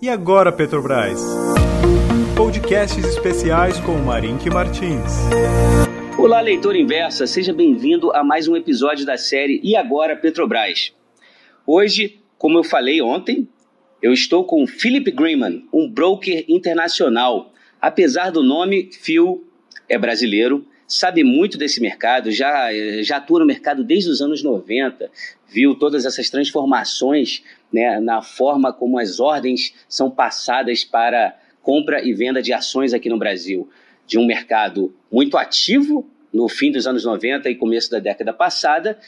E agora, Petrobras? Podcasts especiais com Marink Martins. Olá, leitor inversa, seja bem-vindo a mais um episódio da série E agora, Petrobras? Hoje, como eu falei ontem, eu estou com Philip Greenman, um broker internacional. Apesar do nome, Phil é brasileiro, sabe muito desse mercado, já, já atua no mercado desde os anos 90, viu todas essas transformações né, na forma como as ordens são passadas para compra e venda de ações aqui no Brasil. De um mercado muito ativo no fim dos anos 90 e começo da década passada,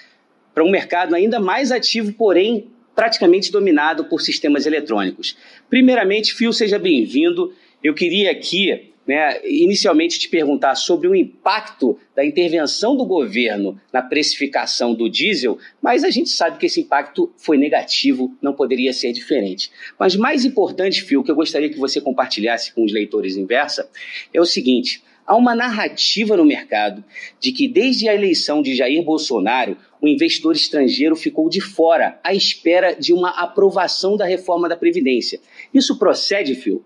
para um mercado ainda mais ativo, porém praticamente dominado por sistemas eletrônicos. Primeiramente, Fio, seja bem-vindo. Eu queria aqui, né, inicialmente, te perguntar sobre o impacto da intervenção do governo na precificação do diesel, mas a gente sabe que esse impacto foi negativo, não poderia ser diferente. Mas mais importante, Fio, que eu gostaria que você compartilhasse com os leitores inversa, é o seguinte. Há uma narrativa no mercado de que desde a eleição de Jair Bolsonaro, o investidor estrangeiro ficou de fora, à espera de uma aprovação da reforma da Previdência. Isso procede, Phil?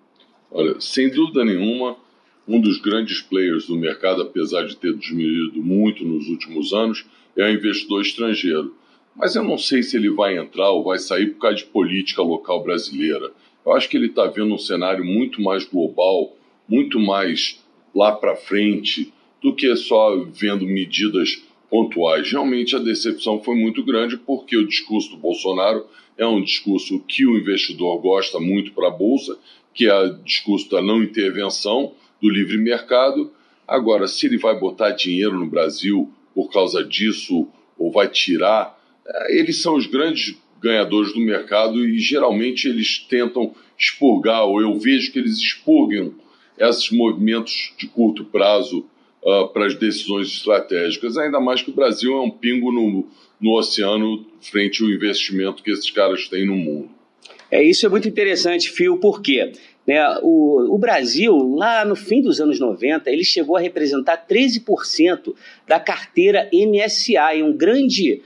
Olha, sem dúvida nenhuma, um dos grandes players do mercado, apesar de ter diminuído muito nos últimos anos, é o investidor estrangeiro. Mas eu não sei se ele vai entrar ou vai sair por causa de política local brasileira. Eu acho que ele está vendo um cenário muito mais global, muito mais lá para frente do que só vendo medidas pontuais. Realmente a decepção foi muito grande porque o discurso do Bolsonaro é um discurso que o investidor gosta muito para a bolsa, que é o discurso da não intervenção, do livre mercado. Agora, se ele vai botar dinheiro no Brasil por causa disso ou vai tirar, eh, eles são os grandes ganhadores do mercado e geralmente eles tentam expurgar, ou eu vejo que eles expurgam esses movimentos de curto prazo uh, para as decisões estratégicas, ainda mais que o Brasil é um pingo no, no oceano frente ao investimento que esses caras têm no mundo. É isso é muito interessante, Fio, por quê? Né, o, o, Brasil, lá no fim dos anos 90, ele chegou a representar 13% da carteira MSA, um grande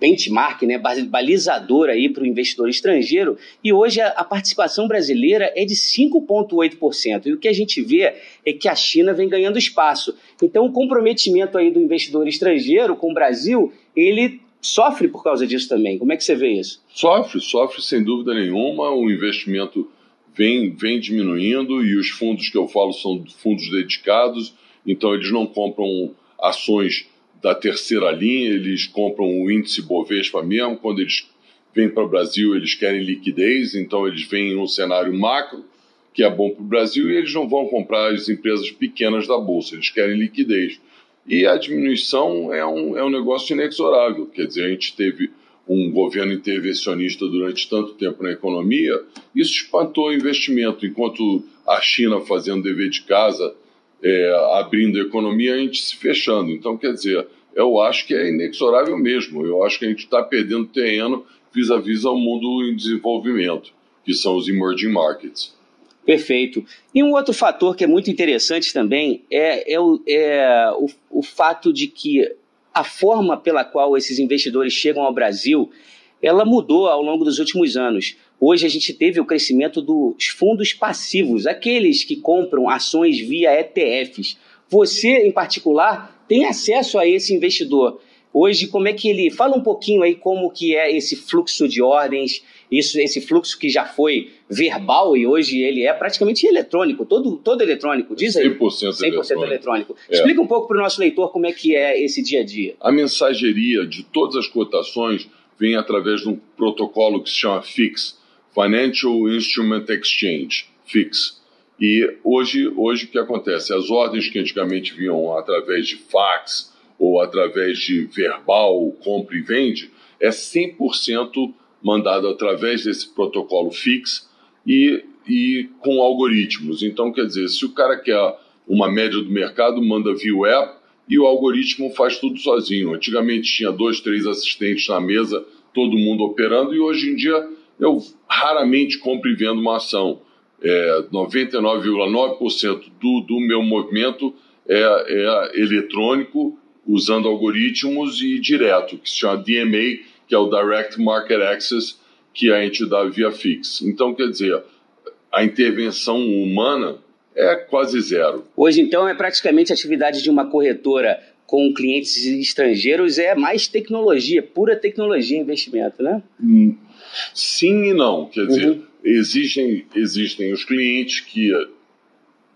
benchmark, né, balizador aí para o investidor estrangeiro, e hoje a, a participação brasileira é de 5,8%. E o que a gente vê é que a China vem ganhando espaço. Então o comprometimento aí do investidor estrangeiro com o Brasil, ele sofre por causa disso também. Como é que você vê isso? Sofre, sofre sem dúvida nenhuma. O investimento vem, vem diminuindo e os fundos que eu falo são fundos dedicados, então eles não compram ações da terceira linha, eles compram o índice Bovespa mesmo, quando eles vêm para o Brasil eles querem liquidez, então eles vêm em um cenário macro, que é bom para o Brasil, e eles não vão comprar as empresas pequenas da Bolsa, eles querem liquidez. E a diminuição é um, é um negócio inexorável, quer dizer, a gente teve um governo intervencionista durante tanto tempo na economia, isso espantou o investimento, enquanto a China fazendo dever de casa é, abrindo a economia, a gente se fechando. Então, quer dizer, eu acho que é inexorável mesmo. Eu acho que a gente está perdendo terreno vis-à-vis ao mundo em desenvolvimento, que são os emerging markets. Perfeito. E um outro fator que é muito interessante também é, é, o, é o, o fato de que a forma pela qual esses investidores chegam ao Brasil ela mudou ao longo dos últimos anos. Hoje a gente teve o crescimento dos fundos passivos, aqueles que compram ações via ETFs. Você, em particular, tem acesso a esse investidor. Hoje, como é que ele. Fala um pouquinho aí como que é esse fluxo de ordens, isso, esse fluxo que já foi verbal e hoje ele é praticamente eletrônico, todo, todo eletrônico, diz aí. 100%, 100 eletrônico. eletrônico. É. Explica um pouco para o nosso leitor como é que é esse dia a dia. A mensageria de todas as cotações vem através de um protocolo que se chama FIX, Financial Instrument Exchange, FIX. E hoje, hoje o que acontece? As ordens que antigamente vinham através de fax ou através de verbal, compra e vende, é 100% mandado através desse protocolo FIX e, e com algoritmos. Então, quer dizer, se o cara quer uma média do mercado, manda via web, e o algoritmo faz tudo sozinho. Antigamente tinha dois, três assistentes na mesa, todo mundo operando, e hoje em dia eu raramente compro e vendo uma ação. É, 99,9% do, do meu movimento é, é eletrônico, usando algoritmos e direto, que se chama DMA, que é o Direct Market Access, que a gente dá via Fix. Então, quer dizer, a intervenção humana é quase zero. Hoje, então, é praticamente a atividade de uma corretora com clientes estrangeiros é mais tecnologia, pura tecnologia investimento, né? Hum, sim e não. Quer dizer, uhum. existem, existem os clientes que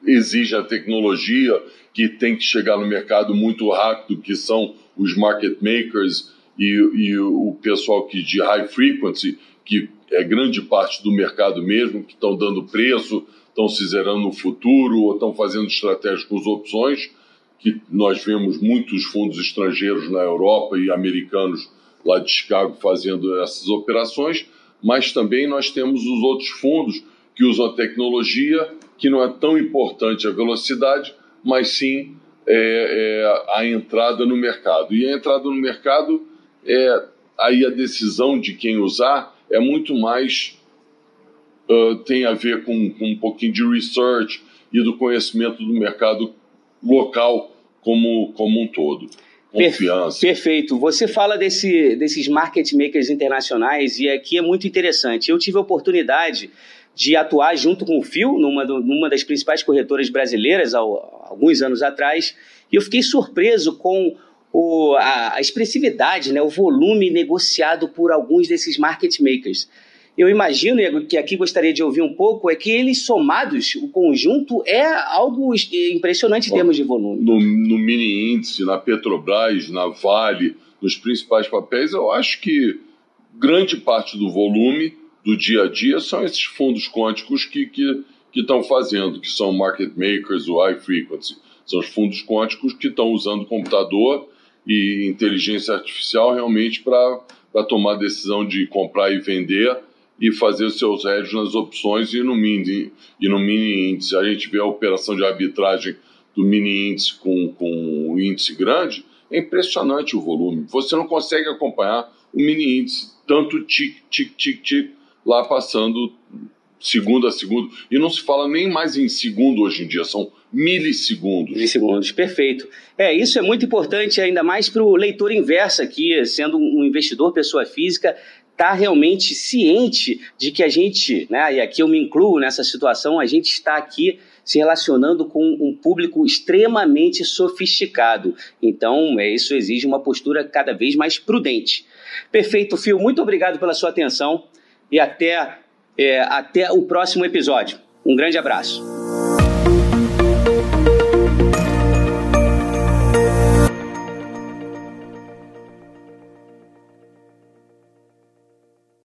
exigem a tecnologia, que tem que chegar no mercado muito rápido, que são os market makers e, e o pessoal que de high frequency, que é grande parte do mercado mesmo, que estão dando preço, estão se zerando no futuro ou estão fazendo estratégias com as opções, que nós vemos muitos fundos estrangeiros na Europa e americanos lá de Chicago fazendo essas operações, mas também nós temos os outros fundos que usam a tecnologia, que não é tão importante a velocidade, mas sim é, é, a entrada no mercado. E a entrada no mercado é aí a decisão de quem usar é muito mais uh, tem a ver com, com, um pouquinho de research e do conhecimento do mercado local como, como um todo. Confiança. Perfeito. Você fala desse, desses market makers internacionais e aqui é muito interessante. Eu tive a oportunidade de atuar junto com o Phil numa, numa das principais corretoras brasileiras há alguns anos atrás e eu fiquei surpreso com o, a, a, expressividade, né, o volume negociado por alguns desses market makers. Eu imagino, e que aqui gostaria de ouvir um pouco, é que eles somados, o conjunto, é algo impressionante em Bom, termos de volume. No, no mini índice, na Petrobras, na Vale, nos principais papéis, eu acho que grande parte do volume do dia a dia são esses fundos quânticos que estão que, que fazendo, que são market makers, o high frequency. São os fundos quânticos que estão usando computador e inteligência artificial realmente para tomar decisão de comprar e vender e fazer os seus hedges nas opções e no mini, e no mini índice. A gente vê a operação de arbitragem do mini índice com, com o índice grande, é impressionante o volume. Você não consegue acompanhar o mini índice, tanto tic, tic, tic, tic, lá passando segundo a segundo. E não se fala nem mais em segundo hoje em dia, são milissegundos. Milissegundos, perfeito. É, isso é muito importante, ainda mais para o leitor inverso aqui, sendo um investidor, pessoa física, está realmente ciente de que a gente, né, e aqui eu me incluo nessa situação, a gente está aqui se relacionando com um público extremamente sofisticado. Então, é, isso exige uma postura cada vez mais prudente. Perfeito, Fio. Muito obrigado pela sua atenção e até, é, até o próximo episódio. Um grande abraço.